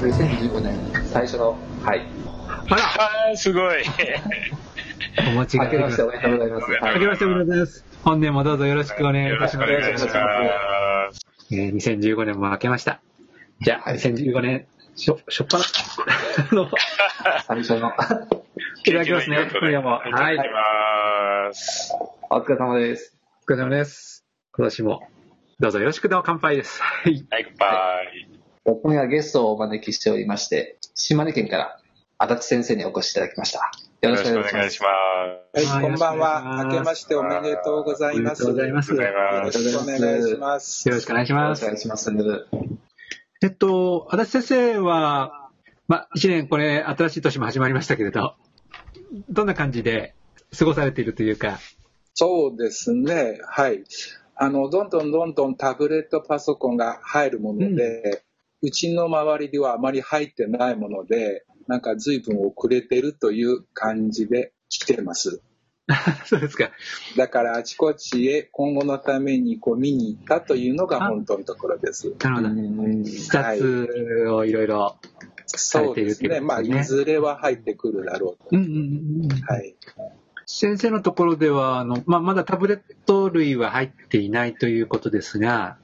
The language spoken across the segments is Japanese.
2015年最初の、はい。あら、あーすごい。お間違い明けましておめでとうございます。は明けましておめでとうございます。本年もどうぞよろしくお願いいよろしくたします。お願いします。えー2015年も明けました。じゃあ、2015年、しょ、しょっぱな、の、最初の、いただきますね、今夜も。はい。お疲れ様です。お疲れ様です。今年も、どうぞよろしくの乾杯です。はい。はい、乾杯。今夜ゲストをお招きしておりまして、島根県から足立先生にお越しいただきました。よよろしくお願いします。します。はい、こんばんよろしくお願いしは。ます明けましておめでとうございます。おめでとうございます。よろますしくお願いします。よろしくお願いしよろますしくお願い。します。えっと、足立先生は、まあ、一年これ、新しい年も始まりましたけれど、どんな感じで過ごされているというか、そうですね。はい。あの、どんどんどんどんタブレットパソコンが入るもので、うちの周りではあまり入ってないもので、なんか随分遅れてるという感じで来てます。そうですか。だからあちこちへ今後のためにこう見に行ったというのが本当のところです。なるほど。うん視察をいろいろ。そうですね。まあ、いずれは入ってくるだろうと。うんうんうんうんはい。先生のところでは、あの、まあ、まだタブレット類は入っていないということですが、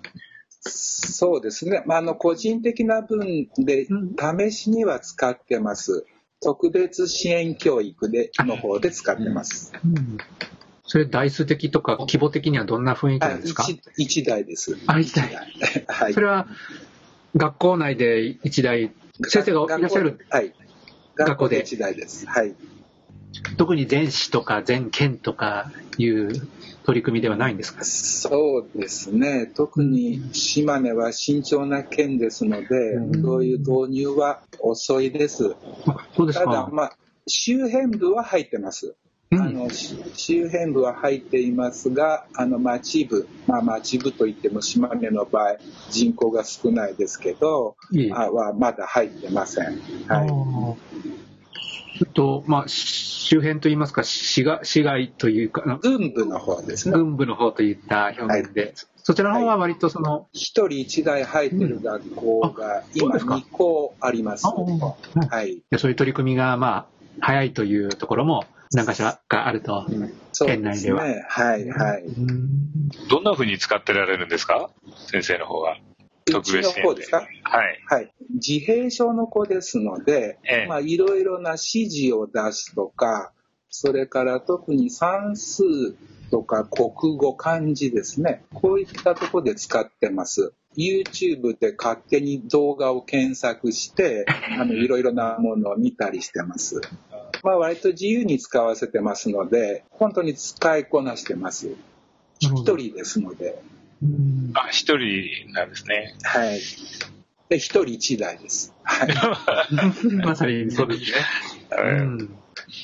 そうですね。まあ、あの、個人的な分でうん、試しには使ってます。特別支援教育で、の方で使ってます。うんそれ台数的とか規模的にはどんな雰囲気はないんですか、一一台です。あ一台 はいそ。れは学校内で一台、先生がいらっしゃる、学校はい。学校で一台です。はい。特に全市とか全県とかいう取り組みではないんですか？そうですね。特に島根は慎重な県ですので、うんそういう導入は遅いです。あそうですただ、か。まあ、周辺部は入ってます。うんあのし周辺部は入っていますが、あの町部、まあ、町部といっても島根の場合、人口が少ないですけど、いえあはまだ入ってません。はい、と、まあ、周辺といいますか、市が市街というか、あの運部の方ですね。軍部の方といった表現で、そちらの方は割とその、一人一台入ってる学校が今そうですか2校あります。あはい。でそういう取り組みが、まあ、早いというところも何かしらがあると。そう県内ではですね。はい、はい。どんな風に使ってられるんですか？先生の方は。特別支うちの援で方ですか？はい。はい。自閉症の子ですので、ええまあ、いろいろな指示を出すとか、それから特に算数とか国語、漢字ですね。こういったところで使ってます。YouTube で勝手に動画を検索して、あの、いろいろなものを見たりしてます。まあ、割と自由に使わせてますので、本当に使いこなしてます。一人ですので。うんあ、一人なんですね。はい。で、一人一台です。はい。まさにそうですね。ううんん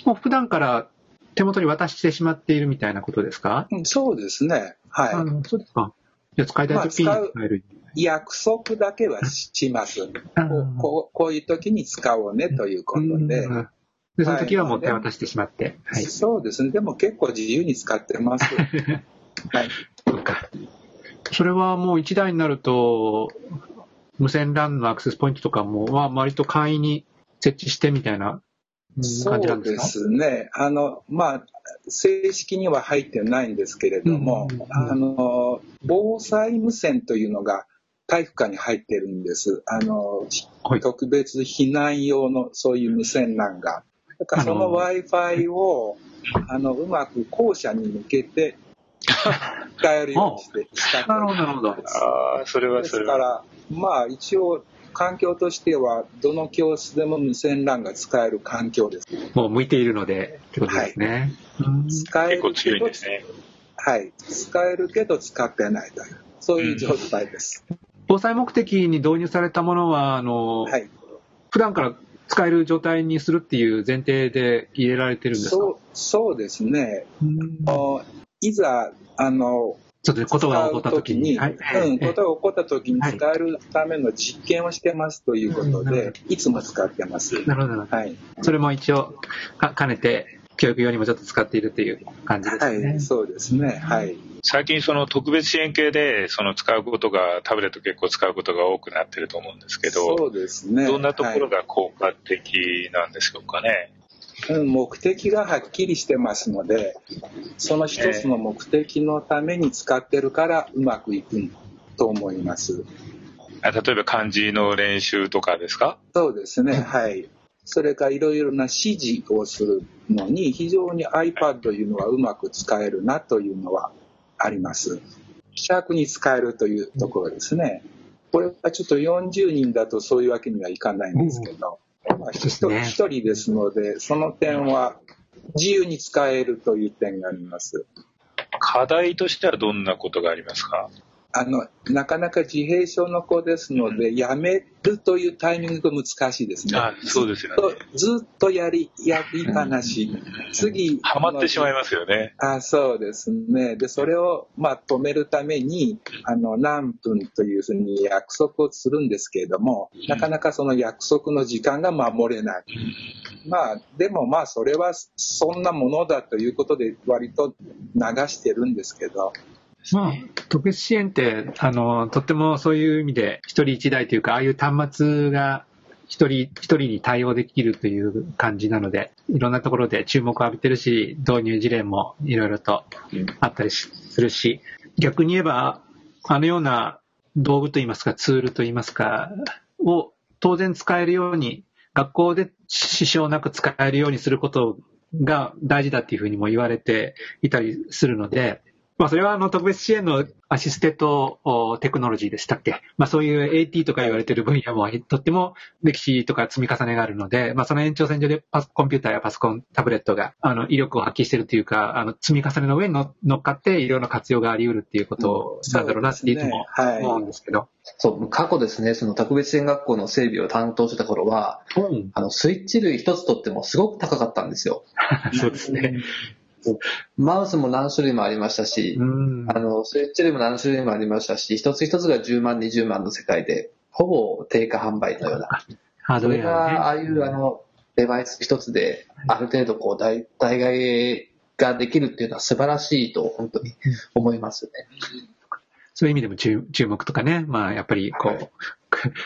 もう普段から手元に渡してしまっているみたいなことですか、うんそうですね。あはのそうですか。じゃあ使いたい時にまあ使える。い。約束だけはします。こあうこうこういう時に使おうねということで。うんで、その時はもう手渡してしまって。はい。そうですね。でも結構自由に使ってます。はい。そうか。それはもう1台になると、無線 LAN のアクセスポイントとかも、まあ、割と簡易に設置してみたいなうんそうで感じなんですか？すね。あの、まあ、正式には入ってないんですけれども、うんあの、防災無線というのが体育館に入ってるんです。あの、はい特別避難用のそういう無線 LAN が。だからその Wi-Fi を、あの、うまく校舎に向けて使えるようにして、したなるほど、なるほど。ああ、それはでそれは。すから、まあ一応、環境としては、どの教室でも無線 LAN が使える環境です。もう向いているので、ってことですね。うん使え結構るけど強いんですね。はい。使えるけど使ってないという、そういう状態です。防災目的に導入されたものは、あの、はい。普段から使える状態にするっていう前提で入れられてるんですか？そう、そうですね。うんいざ、あの、ちょっとことが起こった時に。使う時にうん、ことが起こった時に使えるための実験をしてますということはいで、いつも使ってます。なるほど、なるほど。はい。それも一応、か兼ねて、教育用にもちょっと使っているっていう感じですね。はい、そうですね。はい。最近その特別支援系でその使うことがタブレット結構使うことが多くなってると思うんですけどそうですね。どんなところが効果的なんでしょうかね、はい目的がはっきりしてますので、その一つの目的のために使ってるからうまくいくと思います。あ例えば漢字の練習とかですか？そうですね。はい。それからいろいろな指示をするのに非常に iPad というのはうまく使えるなというのはあります。気さくに使えるというところですね。これはちょっと40人だとそういうわけにはいかないんですけど、まあ、一人一人ですので、その点は自由に使えるという点があります。課題としてはどんなことがありますか？あの、なかなか自閉症の子ですので、やめるというタイミングが難しいですね。あそうですよね。ずっとやり、やりっぱなし。次。ハマってしまいますよね。あそうですね。で、それを、まあ、止めるために、あの、何分というふうに約束をするんですけれども、なかなかその約束の時間が守れない。まあ、でもまあ、それはそんなものだということで、割と流してるんですけど、まあ、特別支援って、あの、とってもそういう意味で、一人一台というか、ああいう端末が一人一人に対応できるという感じなので、いろんなところで注目を浴びてるし、導入事例もいろいろとあったりするし、逆に言えば、あのような道具といいますか、ツールといいますか、を当然使えるように、学校で支障なく使えるようにすることが大事だっていうふうにも言われていたりするので、まあ、それはあの特別支援のアシステントテクノロジーでしたっけ？まあ、そういう AT とか言われている分野もとっても歴史とか積み重ねがあるので、まあ、その延長線上でパコンピューターやパソコン、タブレットがあの威力を発揮しているというか、あの積み重ねの上に乗っかっていろんな活用があり得るっていうことなんだろうなっていつも思うんですけど。そう、過去ですね、その特別支援学校の整備を担当してた頃は、うん、あの、スイッチ類一つとってもすごく高かったんですよ。そうですね。マウスも何種類もありましたし、あの、スイッチ類も何種類もありましたし、一つ一つが10万、20万の世界で、ほぼ定価販売のような。ハードウェア、ね、ああいうあの、デバイス一つで、ある程度こう、代替ができるっていうのは素晴らしいと、本当に思いますね。そういう意味でも注注目とかね、まあ、やっぱりこう、はい、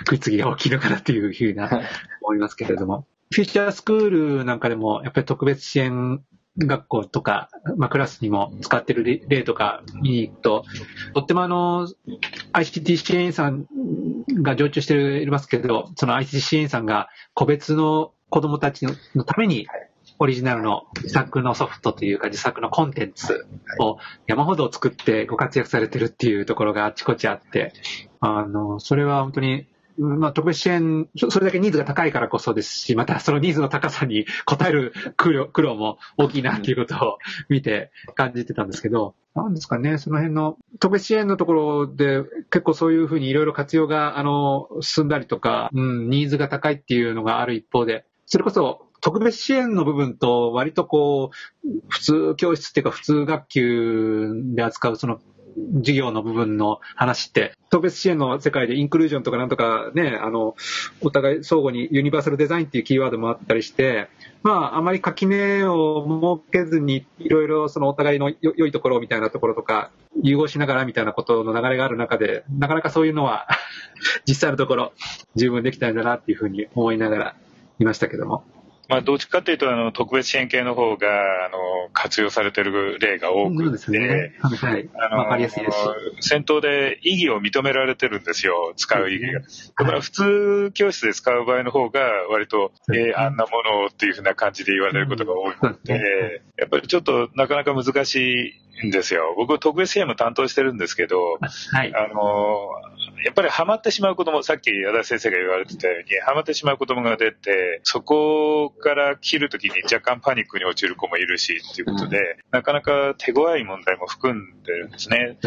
食いつぎが大きいのかなっていうふうな思いますけれども。フューチャースクールなんかでも、やっぱり特別支援学校とか、まあ、クラスにも使ってる例とか見に行くと、とってもあの、ICT 支援員さんが常駐していますけど、その ICT 支援員さんが個別の子供たちのために、オリジナルの自作のソフトというか自作のコンテンツを山ほど作ってご活躍されてるっていうところがあちこちあって、あの、それは本当にまあ、特別支援、それだけニーズが高いからこそですし、またそのニーズの高さに応える苦労苦労も大きいなっていうことを見て感じてたんですけど、なんですかね、その辺の特別支援のところで結構そういうふうにいろいろ活用が、あの、進んだりとか、うん、ニーズが高いっていうのがある一方で、それこそ特別支援の部分と割とこう、普通教室っていうか普通学級で扱うその授業の部分の話って、特別支援の世界でインクルージョンとかなんとかね、あの、お互い相互にユニバーサルデザインっていうキーワードもあったりして、まあ、あまり垣根を設けずに、いろいろそのお互いの良いところみたいなところとか、融合しながらみたいなことの流れがある中で、なかなかそういうのは 実際のところ、十分できたんだなっていうふうに思いながらいましたけども。まあ、どっちかというと、あの、特別支援系の方が、あの、活用されてる例が多くて、ね。はい。わかりやすいですし。先頭で意義を認められてるんですよ、使う意義が。だから普通教室で使う場合の方が、割と、えー、あんなものをっていうふうな感じで言われることが多いので、やっぱりちょっとなかなか難しいんですよ。僕、特別支援も担当してるんですけど、はい。あの、やっぱりハマってしまう子供、さっき足立先生が言われてたように、ハマってしまう子供が出て、そこから切るときに若干パニックに陥る子もいるし、っていうことで、うん、なかなか手強い問題も含んでるんですね。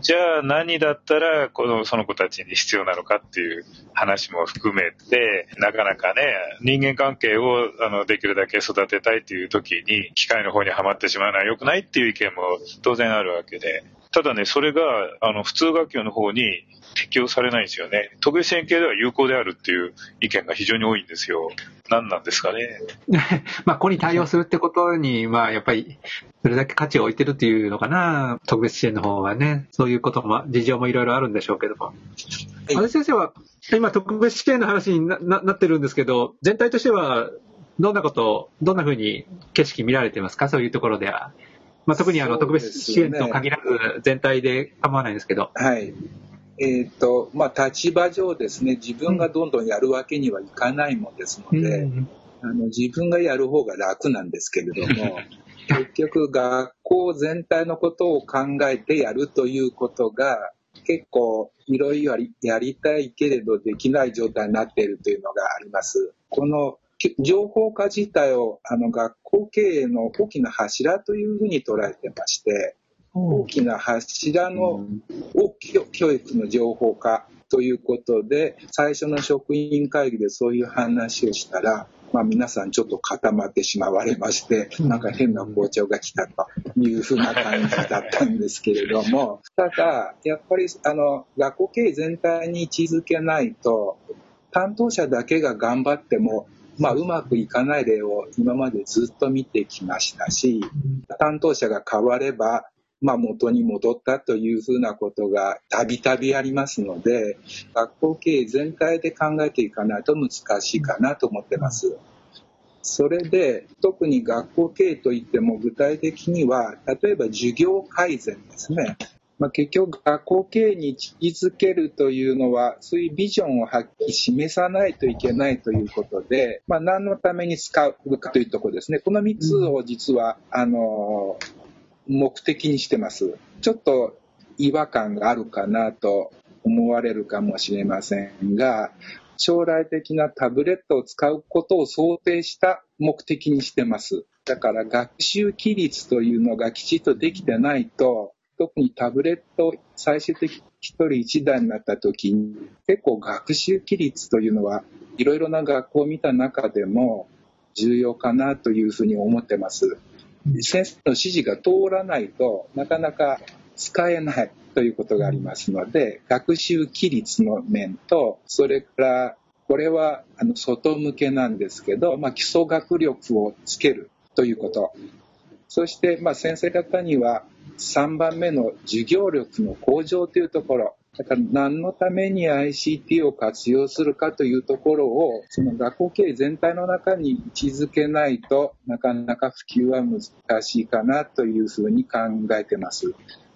じゃあ何だったら、この、その子たちに必要なのかっていう話も含めて、なかなかね、人間関係を、あの、できるだけ育てたいっていう時に、機械の方にはまってしまうのは良くないっていう意見も当然あるわけで、ただね、それが、あの、普通学級の方に適用されないんですよね。特別支援系では有効であるっていう意見が非常に多いんですよ。何なんですかね。まあ、ここに対応するってことに、まあ、やっぱり、それだけ価値を置いてるっていうのかな。特別支援の方はね。そういうことも、事情もいろいろあるんでしょうけども。安倍先生は、今特別支援の話にななってるんですけど、全体としては、どんなことを、どんなふうに景色見られてますか？そういうところでは。まあ、特にあの、特別支援と限らず全体で構わないんですけど。はい。えっ、ー、と、まあ、立場上ですね、自分がどんどんやるわけにはいかないもんですので、うん、あの自分がやる方が楽なんですけれども、結局学校全体のことを考えてやるということが、結構いろいろやりたいけれどできない状態になっているというのがあります。この情報化自体をあの学校経営の大きな柱というふうに捉えてまして、大きな柱の教育の情報化ということで、最初の職員会議でそういう話をしたら、まあ、皆さんちょっと固まってしまわれまして、なんか変な校長が来たというふうな感じだったんですけれども、ただ、やっぱりあの学校経営全体に位置づけないと、担当者だけが頑張ってもまあ、うまくいかない例を今までずっと見てきましたし、担当者が変われば、まあ、元に戻ったというふうなことがたびたびありますので、学校経営全体で考えていかないと難しいかなと思ってます。それで、特に学校経営といっても具体的には、例えば授業改善ですね。まあ、結局、学校経営に位置づけるというのは、そういうビジョンをはっきり示さないといけないということで、まあ、何のために使うかというところですね。この3つを実は、あの、目的にしてます。ちょっと違和感があるかなと思われるかもしれませんが、将来的なタブレットを使うことを想定した目的にしてます。だから学習規律というのがきちっとできてないと、特にタブレット、最終的に一人一台になった時に、結構学習規律というのは、いろいろな学校を見た中でも重要かなというふうに思ってます。先生の指示が通らないとなかなか使えないということがありますので、学習規律の面と、それからこれはあの外向けなんですけど、まあ、基礎学力をつけるということ。そして、まあ、先生方には3番目の授業力の向上というところ。だから何のために ICT を活用するかというところを、その学校経営全体の中に位置づけないとなかなか普及は難しいかなというふうに考えてます。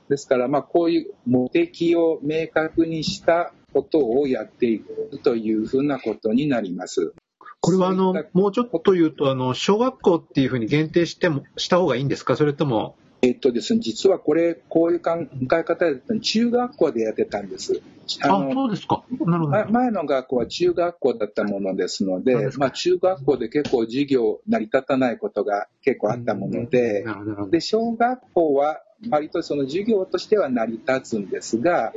ですから、まあこういう目的を明確にしたことをやっていくというふうなことになります。これはあの、もうちょっと言うと、あの、小学校っていうふうに限定しても、した方がいいんですか？それとも。えっとですね、実はこれ、こういう考え方で中学校でやってたんです。あそうですか。なるほど。前の学校は中学校だったものですので、まあ中学校で結構授業成り立たないことが結構あったもので、で、小学校は割とその授業としては成り立つんですが、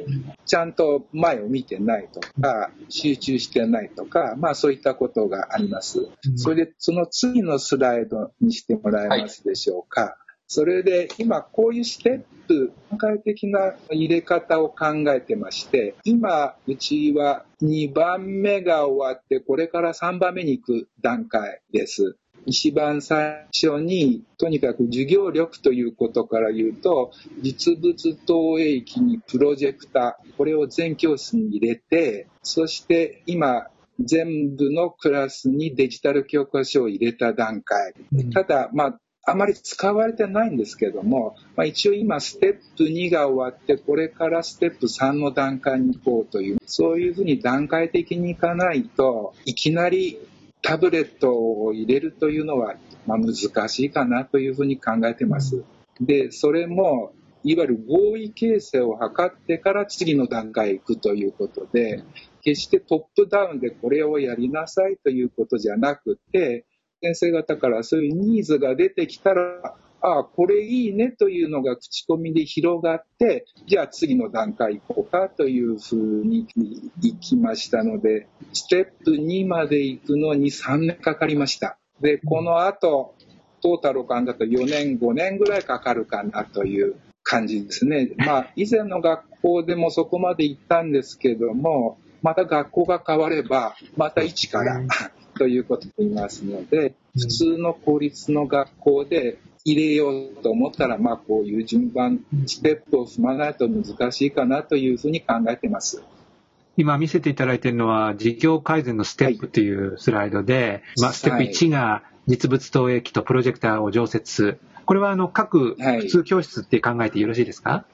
ちゃんと前を見てないとか、集中してないとか、まあそういったことがあります。それで、その次のスライドにしてもらえますでしょうか。はい、それで、今こういうステップ、段階的な入れ方を考えてまして、今、うちは2番目が終わって、これから3番目に行く段階です。一番最初に、とにかく授業力ということから言うと、実物投影機にプロジェクター、これを全教室に入れて、そして今、全部のクラスにデジタル教科書を入れた段階。ただ、まあ、あまり使われてないんですけども、まあ、一応今ステップ2が終わって、これからステップ3の段階に行こうという、そういうふうに段階的にいかないといきなりタブレットを入れるというのは、まあ、難しいかなというふうに考えてます。で、それも、いわゆる合意形成を図ってから次の段階へ行くということで、決してトップダウンでこれをやりなさいということじゃなくて、先生方からそういうニーズが出てきたら、ああ、これいいねというのが口コミで広がって、じゃあ次の段階行こうかというふうに行きましたので、ステップ2まで行くのに3年かかりました。で、この後、トータル感だと4年、5年ぐらいかかるかなという感じですね。まあ、以前の学校でもそこまで行ったんですけども、また学校が変われば、また一から、ということで言いますので、普通の公立の学校で入れようと思ったら、まあ、こういう順番、ステップを踏まないと難しいかなというふうに考えてます。今見せていただいているのは、事業改善のステップというスライドで、はい、まあ、ステップ1が実物投影機とプロジェクターを常設。これはあの各普通教室って考えてよろしいですか、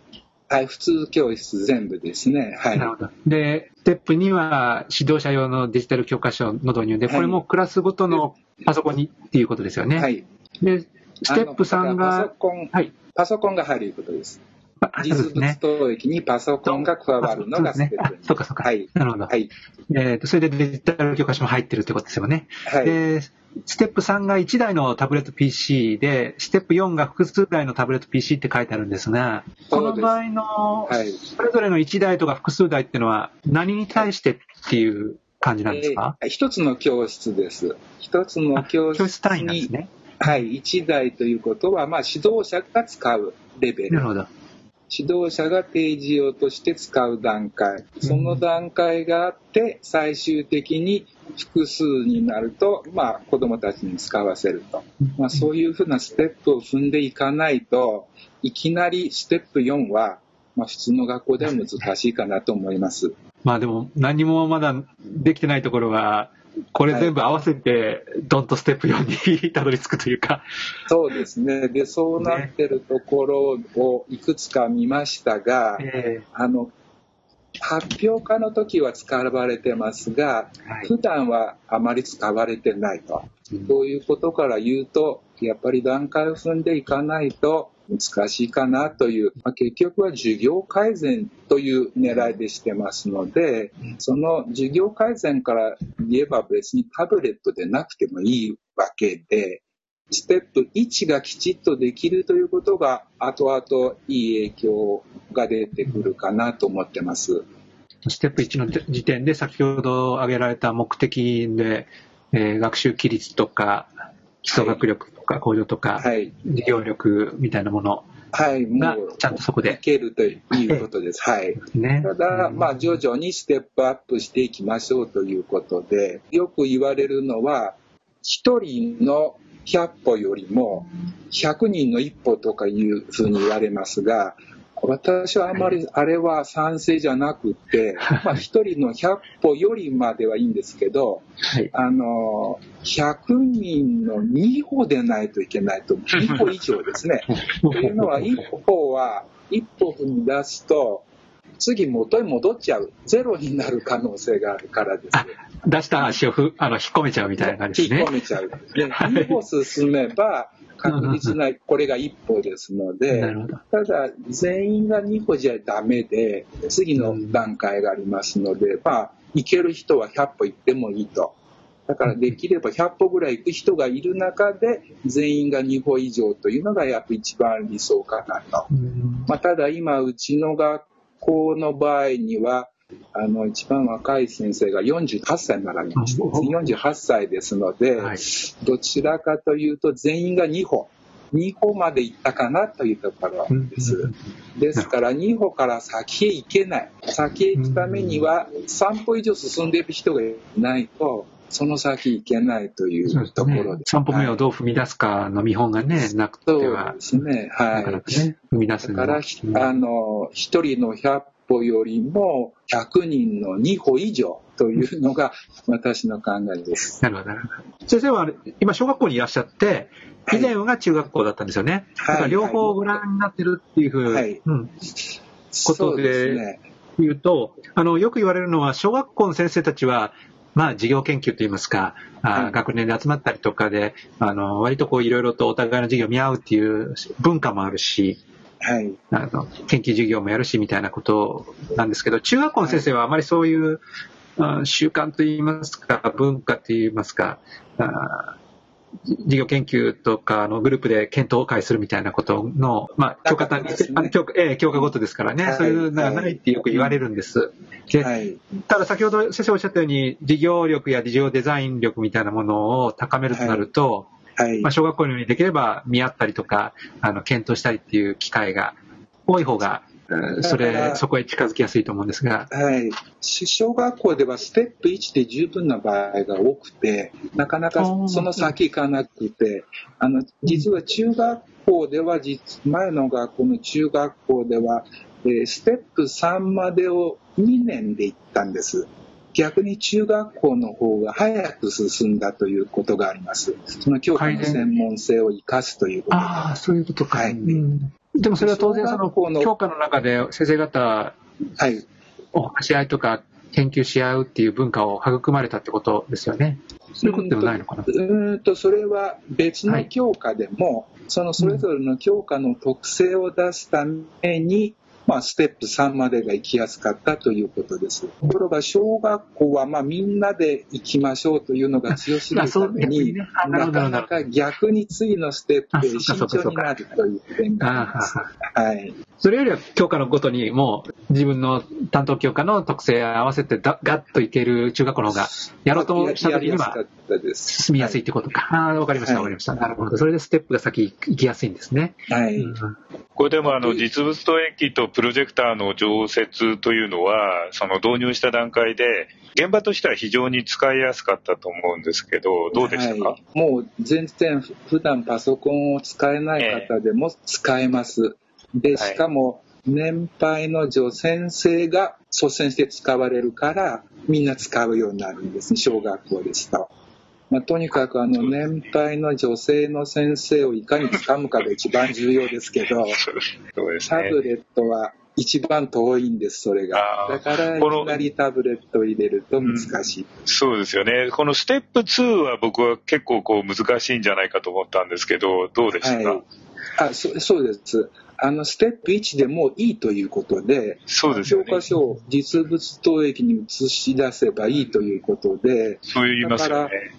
はい、普通教室全部ですね。はい。なるほど。で、ステップ2は指導者用のデジタル教科書の導入で、これもクラスごとのパソコンにっていうことですよね。はい。で、ステップ3が、パソコン、はい。パソコンが入ることです。実物投影にパソコンが加わるのがステップ2。そうかそうか。はい。なるほど。はい。えっ、と、それでデジタル教科書も入ってるってことですよね。はい。で、ステップ3が1台のタブレット PC で、ステップ4が複数台のタブレット PC って書いてあるんですが、この場合の、それぞれの1台とか複数台っていうのは、何に対してっていう感じなんですか、えー、一つの教室です。一つの教室に。教室単位なんですね。はい、1台ということは、まあ、指導者が使うレベル。なるほど。指導者が提示用として使う段階、その段階があって、最終的に複数になると、まあ、子供たちに使わせると。まあ、そういうふうなステップを踏んでいかないと、いきなりステップ4は、まあ、普通の学校では難しいかなと思います。まあでも、何もまだできてないところが、これ全部合わせて、ドンとステップ4にたどり着くというか。そうですね。で、そうなってるところをいくつか見ましたが、ね、あの、発表会の時は使われてますが、はい、普段はあまり使われてないと。そういうことから言うと、やっぱり段階を踏んでいかないと難しいかなという、まあ、結局は授業改善という狙いでしてますので、その授業改善から言えば別にタブレットでなくてもいいわけで、ステップ1がきちっとできるということが、後々いい影響が出てくるかなと思ってます。ステップ1の時点で先ほど挙げられた目的で、えー、学習規律とか基礎学力か向上とか、はい、事業力みたいなものはい、もう、ちゃんとそこで。いけるということです。はい。ね、ただ、まあ、徐々にステップアップしていきましょうということで、よく言われるのは、一人の100歩よりも100人の一歩とかいうふうに言われますが、私はあまりあれは賛成じゃなくて、まあ一人の100歩よりまではいいんですけど、はい、あの、100人の2歩でないといけないと、2歩以上ですね。というのは、一歩は、一歩踏み出すと、次元に戻っちゃう。ゼロになる可能性があるからです、ね。出した足をふあの引っ込めちゃうみたいな感じですね。引っ込めちゃう。で、2歩進めば、確実な、これが一歩ですので、ただ、全員が2歩じゃダメで、次の段階がありますので、まあ、行ける人は100歩行ってもいいと。だからできれば100歩ぐらい行く人がいる中で、全員が2歩以上というのがやっぱ一番理想かなと。まあ、ただ今、うちの学校の場合には、あの、一番若い先生が48歳になられまして、48歳ですので、はい、どちらかというと全員が2歩、2歩まで行ったかなというところです。ですから2歩から先へ行けない。先へ行くためには3歩以上進んでいる人がいないと、その先行けないというところで。すね、3歩目をどう踏み出すかの見本がね、なくては。そうですね。はい。なかなかね、踏み出すだから、あの、一人の100歩よりも100人の2歩以上というのが私の考えです。なるほど。先生は今小学校にいらっしゃって、以前は中学校だったんですよね。はい、だから両方ご覧になってるっていうふう、はい、うん、ことで言うと、ね、あの、よく言われるのは、小学校の先生たちは、まあ、授業研究といいますか、あ学年で集まったりとかで、あの、割とこう、いろいろとお互いの授業を見合うっていう文化もあるし、はい、あの研究授業もやるしみたいなことなんですけど、中学校の先生はあまりそういう、はい、習慣といいますか、文化といいますか、あ事業研究とかのグループで検討会するみたいなことの、まあ、教科単位、ね、教科、ええ、教科ごとですからね、はい、そういうのがないってよく言われるんです。で、はい、ただ先ほど先生おっしゃったように、事業力や事業デザイン力みたいなものを高めるとなると、はいはい、まあ、小学校のようにできれば見合ったりとか、あの、検討したりっていう機会が多い方がそれ、そこへ近づきやすいと思うんですが。はい。小学校ではステップ1で十分な場合が多くて、なかなかその先行かなくて、あの、実は中学校では、前の学校の中学校では、えー、ステップ3までを2年で行ったんです。逆に中学校の方が早く進んだということがあります。その教科の専門性を生かすということ。ああ、そういうことか。はい。うんでもそれは当然その教科の中で先生方、はい、お話し合いとか研究し合うっていう文化を育まれたってことですよね。そういうことでもないのかなうんと、それは別の教科でも、はい、そのそれぞれの教科の特性を出すために、まあ、ステップ3までが行きやすかったということです。ところが、小学校は、まあ、みんなで行きましょうというのが強すぎるために、ね、なかなか逆に次のステップで慎重になるという点があります。はい。それよりは教科のごとにもう自分の担当教科の特性合わせてガッといける中学校の方がやろうとした時には進みやすいってことか。はい、ああ、わかりました、わかりました。なるほど。それでステップが先行きやすいんですね。はい。うん、これでもあの実物投影機とプロジェクターの常設というのは、その導入した段階で、現場としては非常に使いやすかったと思うんですけど、どうでしたか、はい、もう全然普段パソコンを使えない方でも使えます。えー、で、しかも、年配の女先生が率先して使われるから、みんな使うようになるんですね、小学校ですと。まあ、とにかくあの年配の女性の先生をいかに掴むかが一番重要ですけど、タブレットは一番遠いんです、それが。だから、いきなりタブレットを入れると難しい、うん、そうですよね。このステップ2は僕は結構こう難しいんじゃないかと思ったんですけど、どうでした？か、はい、あそそうです。あの、ステップ1でもいいということで、そうですね。教科書を実物投影に映し出せばいいということで、そう言いますよね。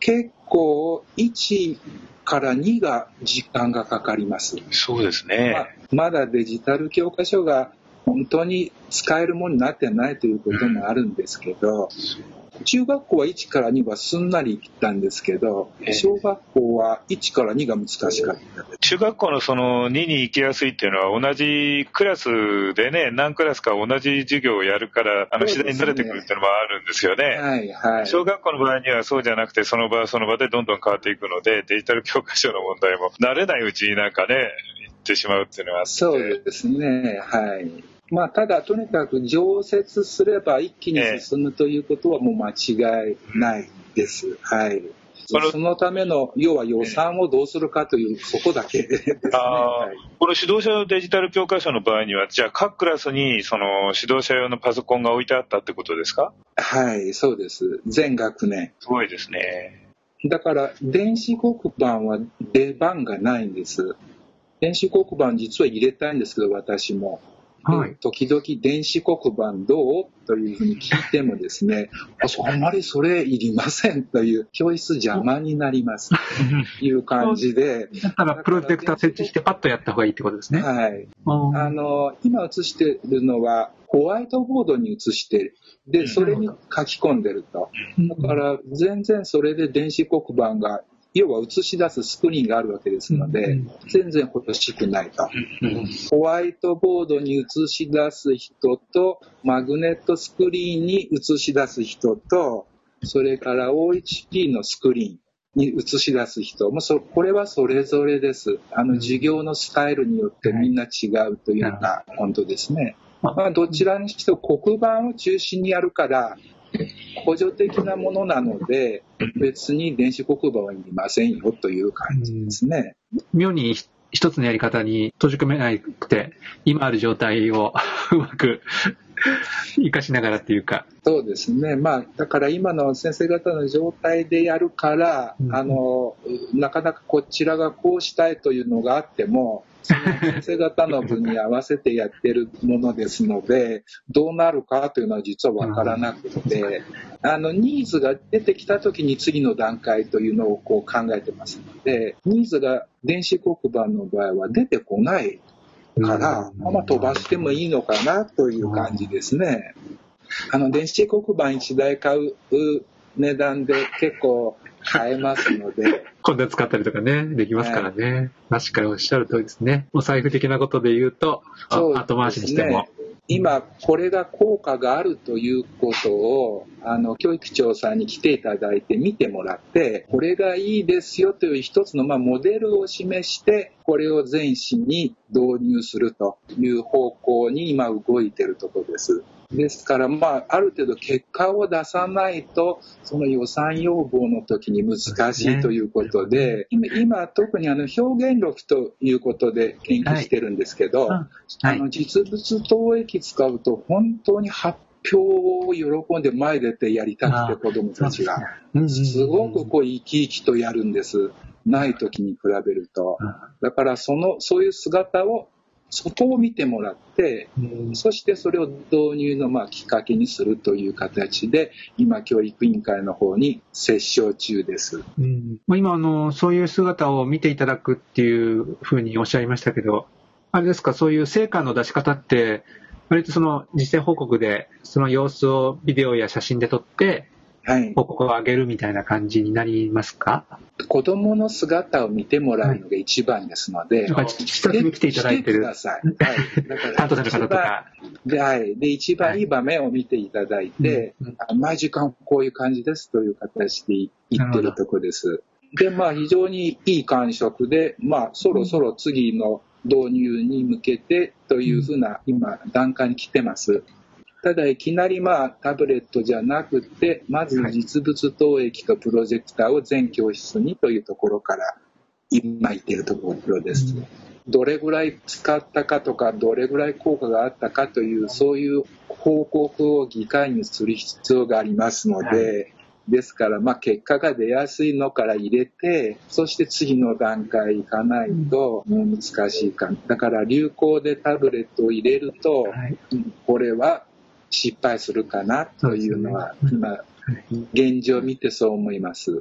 結構、1から2が時間がかかります。そうですね。ままだデジタル教科書が本当に使えるものになってないということもあるんですけど、中学校は1から2はすんなり行ったんですけど、小学校は1から2が難しかった中学校のその2に行きやすいっていうのは同じクラスでね、何クラスか同じ授業をやるから、あの、次第に慣れてくるっていうのもあるんですよね。はいはい。小学校の場合にはそうじゃなくて、その場その場でどんどん変わっていくので、デジタル教科書の問題も慣れないうちになんかね、行ってしまうっていうのは。そうですね、はい。まあ、ただ、とにかく常設すれば一気に進むということはもう間違いないです。はい。そのための、要は予算をどうするかという、そこだけですね。はい、この指導者用デジタル教科書の場合には、じゃあ各クラスにその指導者用のパソコンが置いてあったってことですか？はい、そうです。全学年。すごいですね。だから、電子黒板は出番がないんです。電子黒板実は入れたいんですけど、私も。はい、時々電子黒板どう？というふうに聞いてもですね、あんまりそれいりませんという、教室邪魔になりますと いう感じで。だからプロジェクター設置してパッとやった方がいいってことですね。はい。あの、今映してるのはホワイトボードに映してで、それに書き込んでると。だから全然それで電子黒板が要は映し出すスクリーンがあるわけですので、全然欲しくないと。ホワイトボードに映し出す人と、マグネットスクリーンに映し出す人と、それから OHP のスクリーンに映し出す人、もそこれはそれぞれです。あの、授業のスタイルによってみんな違うというのが本当ですね。まあ、どちらにしても黒板を中心にやるから、補助的なものなので、別に電子黒板はいりませんよという感じですね。妙に一つのやり方に閉じ込めなくて、今ある状態を うまく 生かしながらっていうか。そうですね。まあ、だから今の先生方の状態でやるから、うん、あの、なかなかこちらがこうしたいというのがあっても、そ の先生方の分に合わせてやってるものですので、どうなるかというのは実はわからなくて、あの、ニーズが出てきた時に次の段階というのをこう考えてますので、ニーズが電子黒板の場合は出てこないから、まあ、飛ばしてもいいのかなという感じですね。あの、電子黒板1台買う値段で結構変えますので。今度使ったりとかね、できますからね。はい、確かにおっしゃる通りですね。お財布的なことで言うと、う後回しにしても。今、これが効果があるということを、あの、教育長さんに来ていただいて見てもらって、これがいいですよという一つの、まあ、モデルを示して、これを全市に導入するという方向に今動いているところです。ですから、まあ、ある程度結果を出さないと、その予算要望の時に難しいということで、今、今特にあの表現力ということで研究してるんですけど、はい、あの実物投影使うと本当に発表を喜んで前出てやりたくて子供たちが、すごくこう生き生きとやるんです。ない時に比べると。だからその、そういう姿をそこを見てもらって、うん、そしてそれを導入のまあきっかけにするという形で、今、教育委員会の方に接触中です。うん、今あの、そういう姿を見ていただくっていうふうにおっしゃいましたけど、あれですか、そういう成果の出し方って、割とその実践報告で、その様子をビデオや写真で撮って、はい、報告を上げるみたいな感じになりますか？子供の姿を見てもらうのが一番ですので、はい、視察に来ていただいてる。ください。はい。だから、担当者の方とか。で、はい。で、一番いい場面を見ていただいて、はい、毎時間こういう感じですという形で言ってるとこです。で、まあ、非常にいい感触で、まあ、そろそろ次の導入に向けてというふうな、今、段階に来てます。ただいきなりまあタブレットじゃなくて、まず実物投影とプロジェクターを全教室にというところから今言っているところです。どれぐらい使ったかとか、どれぐらい効果があったかという、そういう報告を議会にする必要がありますので、ですから、まあ、結果が出やすいのから入れて、そして次の段階行かないと難しいか。だから流行でタブレットを入れると、これは失敗するかなというのは、今、現状を見てそう思います。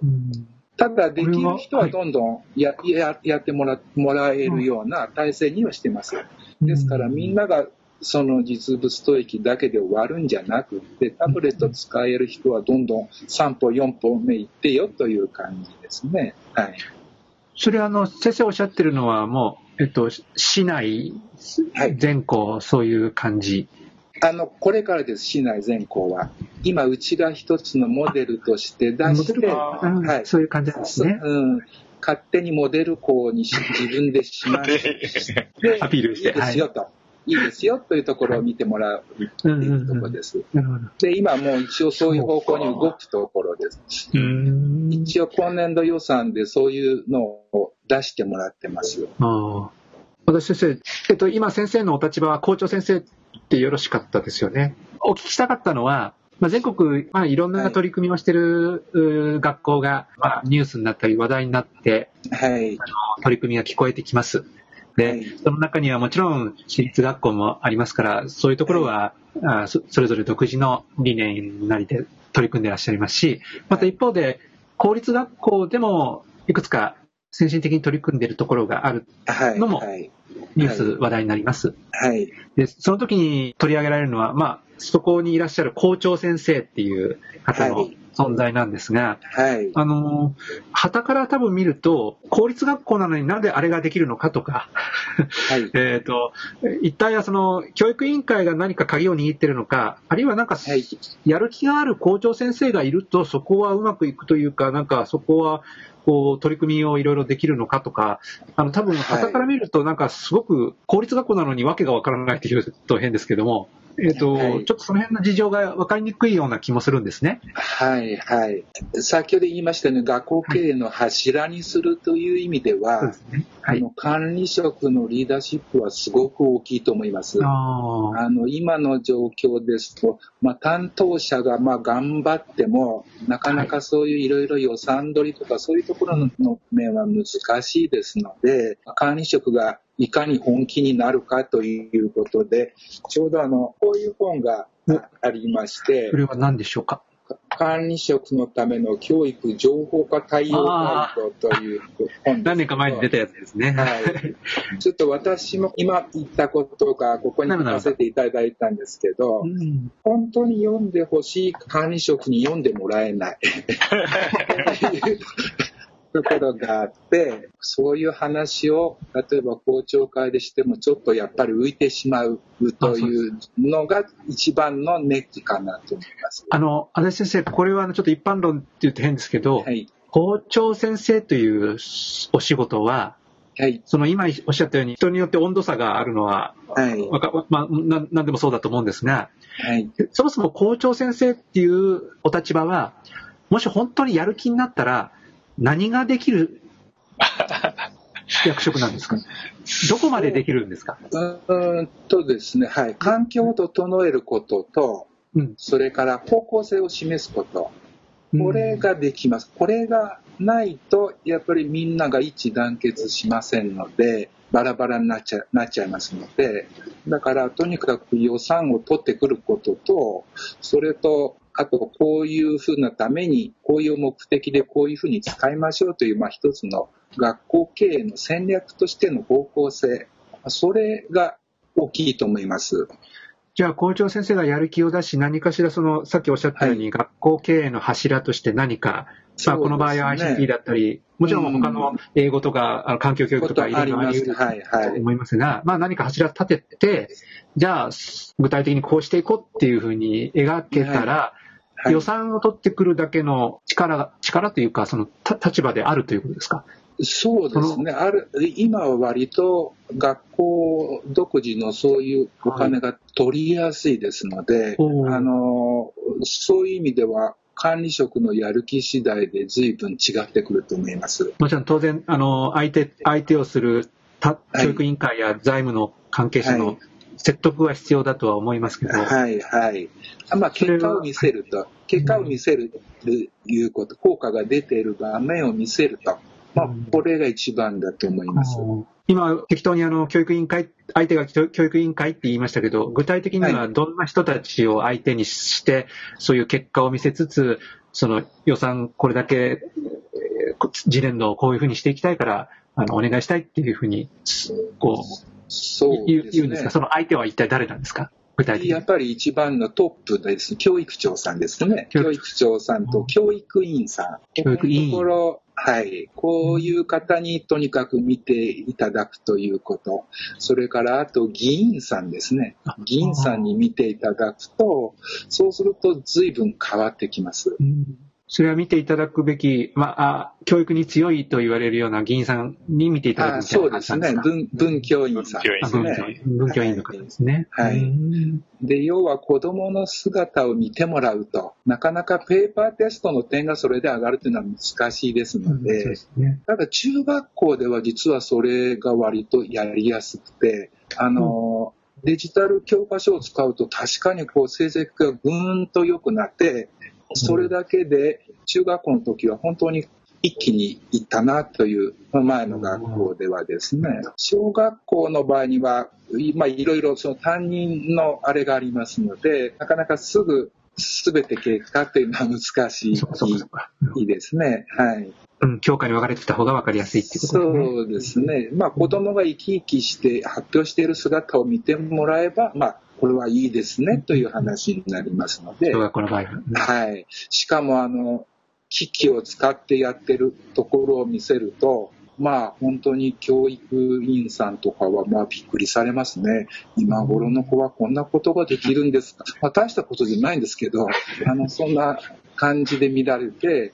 ただ、できる人はどんどんやややってもらもらえるような体制にはしてます。ですから、みんながその実物吐息だけで終わるんじゃなくて、タブレット使える人はどんどん3歩、4歩目行ってよという感じですね。はい。それあの、先生おっしゃってるのはもう、えっと、市内、全校、そういう感じあの、これからです、市内全校は。今、うちが一つのモデルとして出して、はい、そういう感じなんですね。うん。勝手にモデル校にし自分でしまして、アピールして。いいですよと。はい、いいですよというところを見てもらうっていうところです。で、今もう一応そういう方向に動くところです。一応今年度予算でそういうのを出してもらってます。私先生、えっと、今先生のお立場は校長先生ってよろしかったですよね。お聞きしたかったのは、まあ、全国、まあ、いろんな取り組みをしている、学校が、まあ、ニュースになったり話題になって、はい、あの取り組みが聞こえてきます。で、はい、その中にはもちろん私立学校もありますから、そういうところは、はい、あそれぞれ独自の理念なりで取り組んでいらっしゃいますし、また一方で、公立学校でもいくつか先進的に取り組んでいるところがあるのも、ニュース話題になります。はい。で、その時に取り上げられるのは、まあ、そこにいらっしゃる校長先生っていう方の存在なんですが、はい。あの、旗から多分見ると、公立学校なのになんであれができるのかとか、はい。えっと、一体はその、教育委員会が何か鍵を握ってるのか、あるいはなんか、はい、やる気がある校長先生がいると、そこはうまくいくというか、なんかそこは、こう、取り組みをいろいろできるのかとか、あの、多分、旗から見ると、なんかすごく公立学校なのにわけがわからないっていうと変ですけども、えっ、ー、と、はい、ちょっとその辺の事情が分かりにくいような気もするんですね。はい、はい。先ほど言いましたように、学校経営の柱にするという意味では、はい、ねはい、あの管理職のリーダーシップはすごく大きいと思います。あの今の状況ですと、まあ、担当者がまあ頑張っても、なかなかそういういろいろ予算取りとか、そういうところの面は難しいですので、管理職がいかに本気になるかということで、ちょうどあの、こういう本がありまして。それは何でしょうか？管理職のための教育情報化対応ガイドという本何年か前に出たやつですね。はい。ちょっと私も今言ったことがここに書かせていただいたんですけど、うん、本当に読んでほしい管理職に読んでもらえない。ところがあって、そういう話を、例えば公聴会でしても、ちょっとやっぱり浮いてしまうというのが一番のネックかなと思います。あの、足立先生、これはちょっと一般論って言うと変ですけど、はい、校長先生というお仕事は、はい、その今おっしゃったように人によって温度差があるのは、はい、まあ、な何でもそうだと思うんですが、はい、そもそも校長先生っていうお立場は、もし本当にやる気になったら、何ができる 役職なんですか？どこまでできるんですか？うんとですね、はい。環境を整えることと、うん、それから方向性を示すこと。これができます。これがないと、やっぱりみんなが一致団結しませんので、バラバラになっちゃなっちゃいますので、だからとにかく予算を取ってくることと、それとあと、こういうふうなために、こういう目的でこういうふうに使いましょうという、まあ、一つの学校経営の戦略としての方向性、それが大きいと思います。じゃあ、校長先生がやる気を出し、何かしら、その、さっきおっしゃったように、はい、学校経営の柱として何か、まあ、この場合は ICT だったり、もちろん他の英語とか、あの環境教育とかいろいろあり得ると思いますが、まあ何か柱立てて、じゃあ具体的にこうしていこうっていうふうに描けたら、はい、予算を取ってくるだけの力、力というか、その立場であるということですか？そうですね。ある、今は割と学校独自のそういうお金が取りやすいですので、はい、あの、そういう意味では管理職のやる気次第で随分違ってくると思います。もちろん当然、あの、相手、相手をする教育委員会や財務の関係者の説得は必要だとは思いますけど。はい、はい。まあ、結果を見せると、結果を見せるということ、効果が出ている場面を見せると。まあ、これが一番だと思います。今、適当にあの、教育委員会、相手が教育委員会って言いましたけど、具体的にはどんな人たちを相手にして、そういう結果を見せつつ、その予算これだけ、次年度こういうふうにしていきたいから、あの、お願いしたいっていうふうに、こう、そう、ね、言うんですか？その相手は一体誰なんですか？やっぱり一番のトップです。教育長さんですね。教育長さんと教育委員さん。教育委員。ところ、はい。こういう方にとにかく見ていただくということ。それからあと議員さんですね。議員さんに見ていただくと、そうすると随分変わってきます。うんそれは見ていただくべき、まあ、あ教育に強いと言われるような議員さんに見ていただくみたいな感じですか？そうですね。文文教員さんですね。文教員の方ですね。はい。で、要は子供の姿を見てもらうと、なかなかペーパーテストの点がそれで上がるというのは難しいですので、うんでね、ただ中学校では実はそれが割とやりやすくて、あの、うん、デジタル教科書を使うと確かにこう成績がぐーんと良くなって、それだけで中学校の時は本当に一気に行ったなという前の学校ではですね、小学校の場合には、まあ、いろいろその担任のあれがありますので、なかなかすぐ全て結果っていうのは難しいですね。はい。うん、教科に分かれてた方が分かりやすいってことですね。そうですね。まあ子供が生き生きして発表している姿を見てもらえば、まあこれはいいですねという話になりますので。小学校の場合は、はい。しかもあの、機器を使ってやってるところを見せると、まあ本当に教育委員さんとかはまあびっくりされますね。今頃の子はこんなことができるんですか。まあ大したことじゃないんですけど、あの、そんな感じで見られて、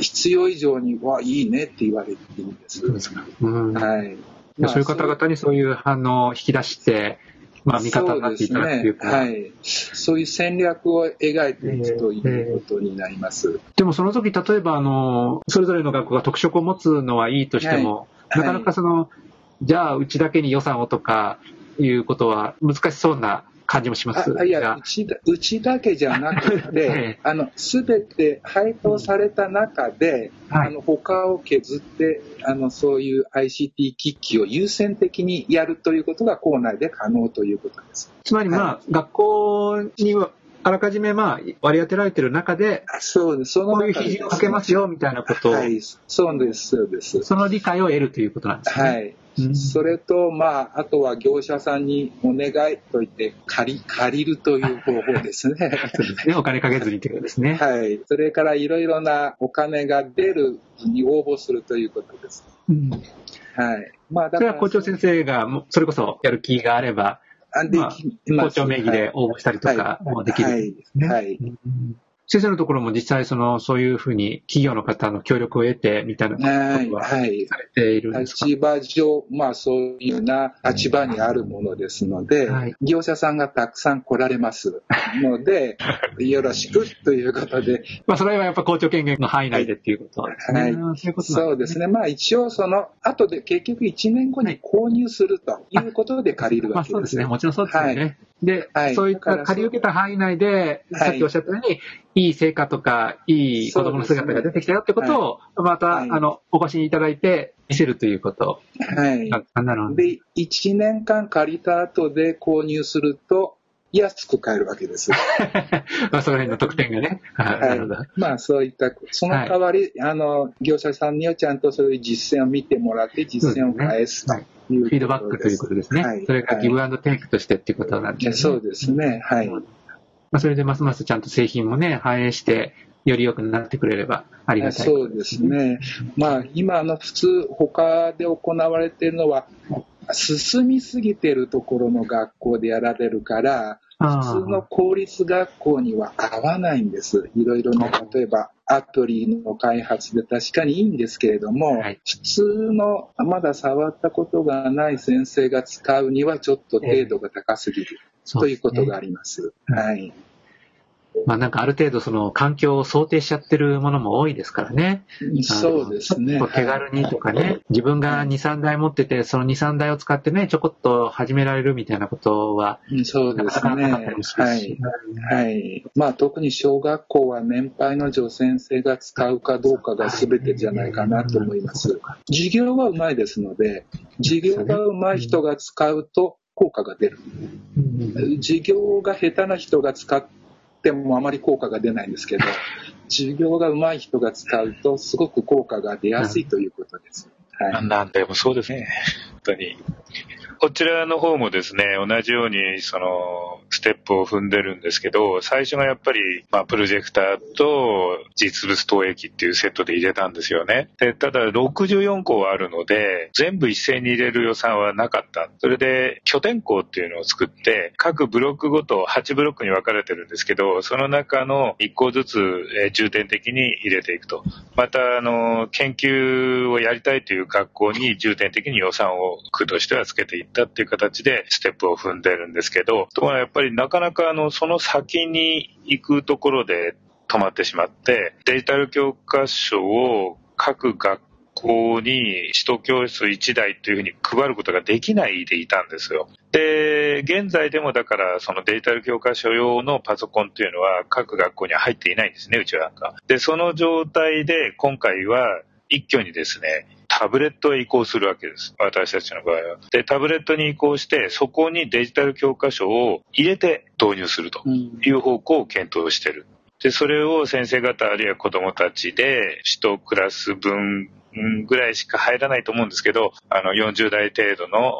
必要以上に、わ、いいねって言われてるんです。そうですか。うん、はい。まあ、そういう方々にそういう反応を引き出して、まあ、味方になっていただくというか。はい。そういう戦略を描いていくということになります。えーえー、でもその時、例えば、あの、それぞれの学校が特色を持つのはいいとしても、はい、なかなかその、はい、じゃあ、うちだけに予算をとかいうことは難しそうな感じもします。いや、うちだ、うちだけじゃなくて、あの、すべて配当された中で、うんはい、あの、他を削って、あの、そういう ICT 機器を優先的にやるということが校内で可能ということです。つまりまあ、はい、学校には、あらかじめまあ割り当てられてる中で、そうです。そのこういう比重をかけますよみたいなことを、はい、そうです、そうです。その理解を得るということなんですね。はい。それと、まあ、あとは業者さんにお願いと言って借り、借りるという方法ですね。そうですね。お金かけずにということですね。はい。それからいろいろなお金が出るに応募するということです。うん、はい。まあ、だから。それは校長先生が、それこそやる気があれば、まあ、校長名義で応募したりとかもできるんですね。はい。はいはい先生のところも実際その、そういうふうに企業の方の協力を得てみたいなことはされているんですか、はい、立場上、まあそういうような立場にあるものですので、はい、業者さんがたくさん来られますので、よろしくということで。まあそれはやっぱ校長権限の範囲内でっていうことですね。はい。そうですね。まあ一応その後で結局1年後に購入するということで借りるわけです。まあそうですね。もちろんそうですね。はいで、はい、そういった借り受けた範囲内で、さっきおっしゃったように、いい成果とか、いい子供の姿が出てきたよってことを、また、はい、あの、お越しいただいて見せるということ。はい。で、1年間借りた後で購入すると、安く買えるわけです。まあ、その辺の特典がね。はい。まあ、そういった、その代わり、はい、あの、業者さんにはちゃんとそういう実践を見てもらって、実践を返すと。フィードバックということですね。はい、それからギブアンドテイクとしてっていうことなんですね。そうですね。はい。まあ、それでますますちゃんと製品もね、反映して、より良くなってくれればありがたい、そうですね。まあ、今の普通、他で行われているのは、進みすぎてるところの学校でやられるから、普通の公立学校には合わないんです。いろいろな、例えばアプリの開発で確かにいいんですけれども、はい、普通のまだ触ったことがない先生が使うにはちょっと程度が高すぎる、えー、ということがあります。はい。まあなんかある程度その環境を想定しちゃってるものも多いですからね。そうですね。手軽にとかね、自分が2、3台持ってて、その2、3台を使ってね、ちょこっと始められるみたいなことは、そうですね。はい。はい。まあ特に小学校は年配の女先生が使うかどうかが全てじゃないかなと思います。授業はうまいですので、授業がうまい人が使うと効果が出る。授業が下手な人が使ってってもあまり効果が出ないんですけど、授業が上手い人が使うとすごく効果が出やすいということです。はい、なんでもそうですね。本当に。こちらの方もですね、同じように、その、ステップを踏んでるんですけど、最初がやっぱり、まあ、プロジェクターと実物投影機っていうセットで入れたんですよね。で、ただ64個あるので、全部一斉に入れる予算はなかった。それで、拠点校っていうのを作って、各ブロックごと8ブロックに分かれてるんですけど、その中の1個ずつ、え重点的に入れていくと。また、あの、研究をやりたいという学校に重点的に予算を区としてはつけていったっていう形でステップを踏んでるんですけど、ところがやっぱりなかなかあの、その先に行くところで止まってしまって、デジタル教科書を各学校に首都教室1台というふうに配ることができないでいたんですよ。で、現在でもだからそのデジタル教科書用のパソコンというのは各学校には入っていないんですね、うちはなんか。で、その状態で今回は一挙にですね、タブレットへ移行するわけです。私たちの場合は。で、タブレットに移行して、そこにデジタル教科書を入れて導入するという方向を検討している。で、それを先生方あるいは子供たちで、1クラス分ぐらいしか入らないと思うんですけど、あの、40代程度の、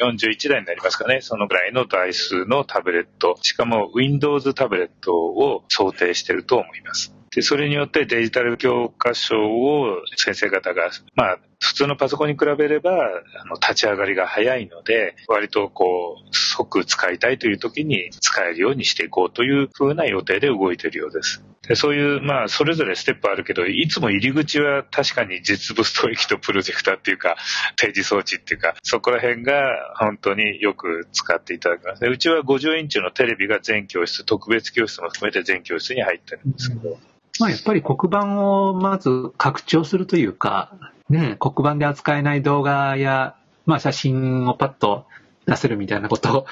41代になりますかね、そのぐらいの台数のタブレット、しかも Windows タブレットを想定していると思います。で、それによってデジタル教科書を先生方が、まあ、普通のパソコンに比べれば、あの、立ち上がりが早いので、割とこう、即使いたいという時に使えるようにしていこうというふうな予定で動いているようです。でそういう、まあ、それぞれステップあるけど、いつも入り口は確かに実物吐息とプロジェクターっていうか、定時装置っていうか、そこら辺が本当によく使っていただきます。うちは50インチのテレビが全教室、特別教室も含めて全教室に入ってるんですけど、まあやっぱり黒板をまず拡張するというか、ね、黒板で扱えない動画や、まあ写真をパッと出せるみたいなこと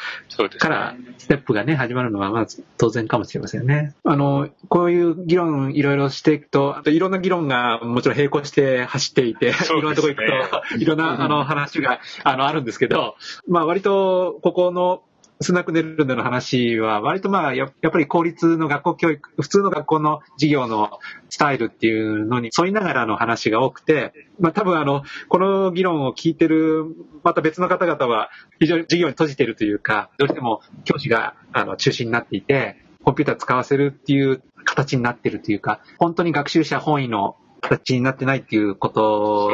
からステップがね、始まるのはまず当然かもしれませんね。あの、こういう議論いろいろしていくと、あといろんな議論がもちろん並行して走っていて、ね、いろんなとこ行くと、いろんなあの話があのあるんですけど、まあ割とここのスナックネルドの話は、割とまあや、っぱり公立の学校教育、普通の学校の授業のスタイルっていうのに沿いながらの話が多くて、まあ多分あの、この議論を聞いてる、また別の方々は、非常に授業に閉じてるというか、どうしても教師があの中心になっていて、コンピューター使わせるっていう形になってるというか、本当に学習者本位の形になってないっていうこと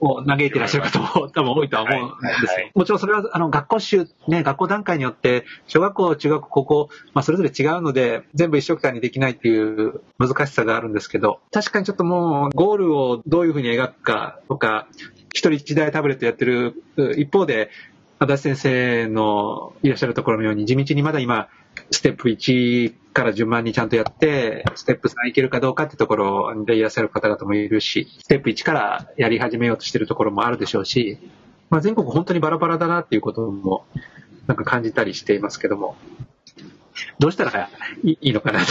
を嘆いてらっしゃる方も多分多いとは思うんですよ。はいはい、もちろんそれはあの学校集、ね、学校段階によって、小学校、中学校、高校、まあそれぞれ違うので、全部一緒くたにできないっていう難しさがあるんですけど、確かにちょっともうゴールをどういうふうに描くかとか、一人一台タブレットやってる一方で、足立先生のいらっしゃるところのように、地道にまだ今、ステップ1から順番にちゃんとやって、ステップ3いけるかどうかってところでいらっしゃる方々もいるし、ステップ1からやり始めようとしてるところもあるでしょうし、まあ、全国本当にバラバラだなっていうことも、なんか感じたりしていますけども、どうしたらいいのかなと。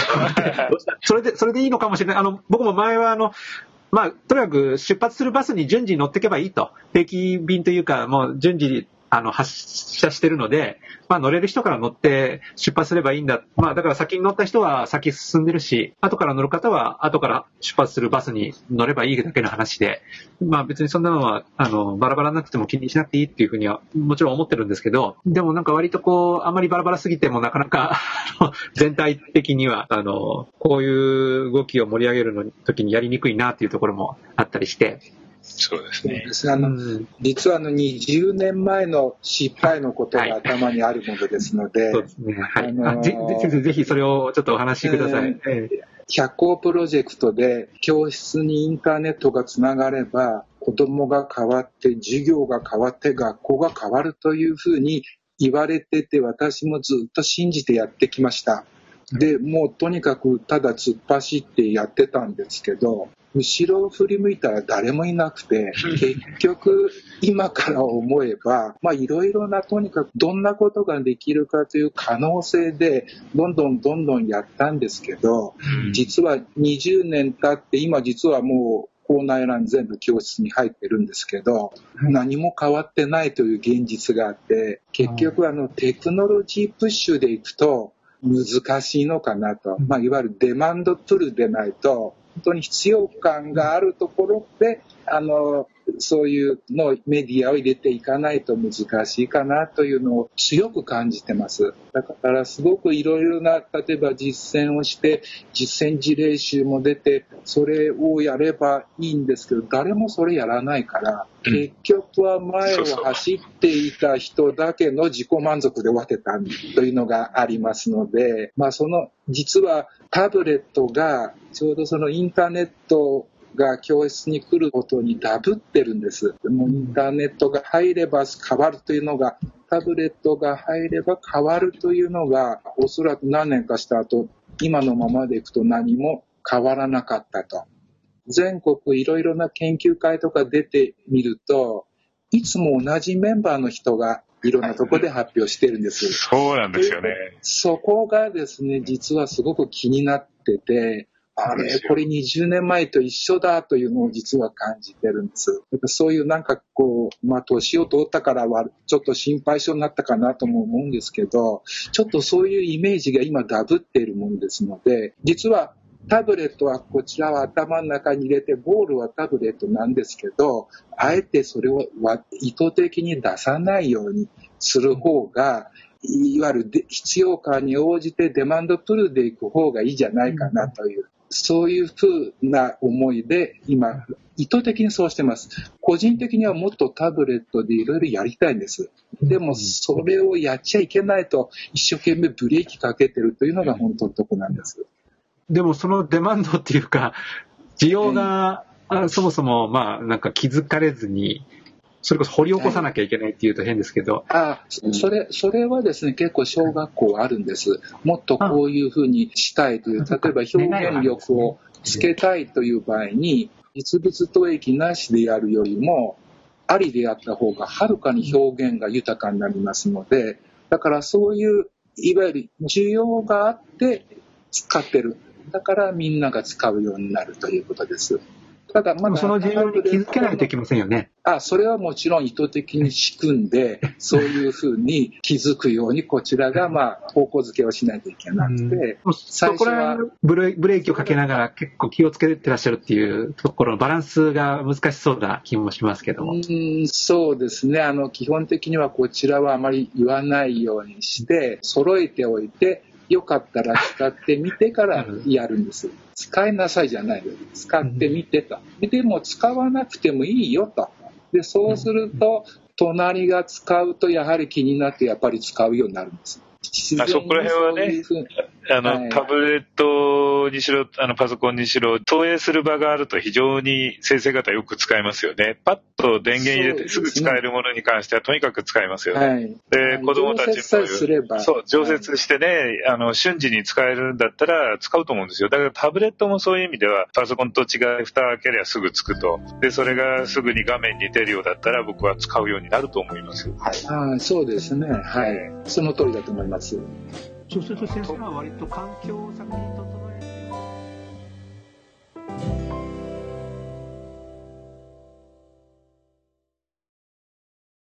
それで、それでいいのかもしれない。あの、僕も前はあの、まあ、とにかく出発するバスに順次乗っていけばいいと。定期便というか、もう順次あの、発射してるので、まあ乗れる人から乗って出発すればいいんだ。まあだから先に乗った人は先進んでるし、後から乗る方は後から出発するバスに乗ればいいだけの話で、まあ別にそんなのは、あの、バラバラなっても気にしなくていいっていうふうにはもちろん思ってるんですけど、でもなんか割とこう、あまりバラバラすぎてもなかなか全体的には、あの、こういう動きを盛り上げるの時にやりにくいなっていうところもあったりして、そうですね。あの、実はあの20年前の失敗のことが頭にあるものですので、そうですね。はい。あのー、ぜぜひそれをちょっとお話しください。えー、百校プロジェクトで教室にインターネットがつながれば、子供が変わって、授業が変わって、学校が変わるというふうに言われてて、私もずっと信じてやってきました。で、もうとにかくただ突っ走ってやってたんですけど、後ろを振り向いたら誰もいなくて、結局今から思えば、まあいろいろなとにかくどんなことができるかという可能性で、どんどんどんどんやったんですけど、実は20年経って今実はもう校内欄全部教室に入ってるんですけど、何も変わってないという現実があって、結局あのテクノロジープッシュでいくと難しいのかなと。まあいわゆるデマンドプルでないと、本本当に必要感があるところで、あの、そういうのをメディアを入れていかないと難しいかなというのを強く感じてます。だからすごくいろいろな、例えば実践をして、実践事例集も出て、それをやればいいんですけど、誰もそれやらないから、結局は前を走っていた人だけの自己満足で終わってたというのがありますので、まあその、実はタブレットがちょうどそのインターネットが教室に来ることにダブってるんです。もうインターネットが入れば変わるというのが、タブレットが入れば変わるというのが、おそらく何年かした後、今のままでいくと何も変わらなかったと。全国いろいろな研究会とか出てみると、いつも同じメンバーの人がいろんなとこで発表してるんです。そうなんですよね。そこがですね、実はすごく気になってて、あれ、これ20年前と一緒だというのを実は感じてるんです。そういうなんかこう、まあ年を通ったからはちょっと心配性になったかなとも思うんですけど、ちょっとそういうイメージが今ダブっているもんですので、実はタブレットはこちらは頭の中に入れて、ボールはタブレットなんですけど、あえてそれを意図的に出さないようにする方が、いわゆる必要感に応じてデマンドプルでいく方がいいじゃないかなというそういうふうな思いで今、意図的にそうしてます。個人的にはもっとタブレットでいろいろやりたいんです。でも、それをやっちゃいけないと、一生懸命ブレーキかけてるというのが本当のとこなんです。でも、そのデマンドっていうか、需要が、そもそも、まあ、なんか気づかれずに、それこそ掘り起こさなきゃいけないっていうと変ですけど。あそれ、それはですね、結構小学校あるんです。もっとこういうふうにしたいという、例えば表現力をつけたいという場合に、実物投益なしでやるよりも、ありでやった方がはるかに表現が豊かになりますので、だからそういう、いわゆる需要があって使ってる。だからみんなが使うようになるということです。ただ、まだ。その自由に気づけないといけませんよね。あ、それはもちろん意図的に仕組んで、そういうふうに気づくように、こちらが、まあ、方向づけをしないといけなくて、最初はブレーキをかけながら結構気をつけてらっしゃるっていうところのバランスが難しそうな気もしますけども。うんそうですね。あの、基本的にはこちらはあまり言わないようにして、揃えておいて、よかったら使ってみてからやるんです。使いなさいじゃない使ってみてと。でも使わなくてもいいよと。で、そうすると、隣が使うとやはり気になってやっぱり使うようになるんです。あ そこら辺はね、あの、はい、タブレットにしろ、あの、パソコンにしろ、投影する場があると非常に先生方よく使いますよね。パッと電源入れてすぐ使えるものに関してはとにかく使いますよね。はい、で、子供たちも、そう、常設してね、あの、瞬時に使えるんだったら使うと思うんですよ。だからタブレットもそういう意味では、パソコンと違い蓋開けりゃすぐつくと。で、それがすぐに画面に出るようだったら僕は使うようになると思います。はい。あそうですね。はい。その通りだと思います。そうすると先生は割と環境を作品整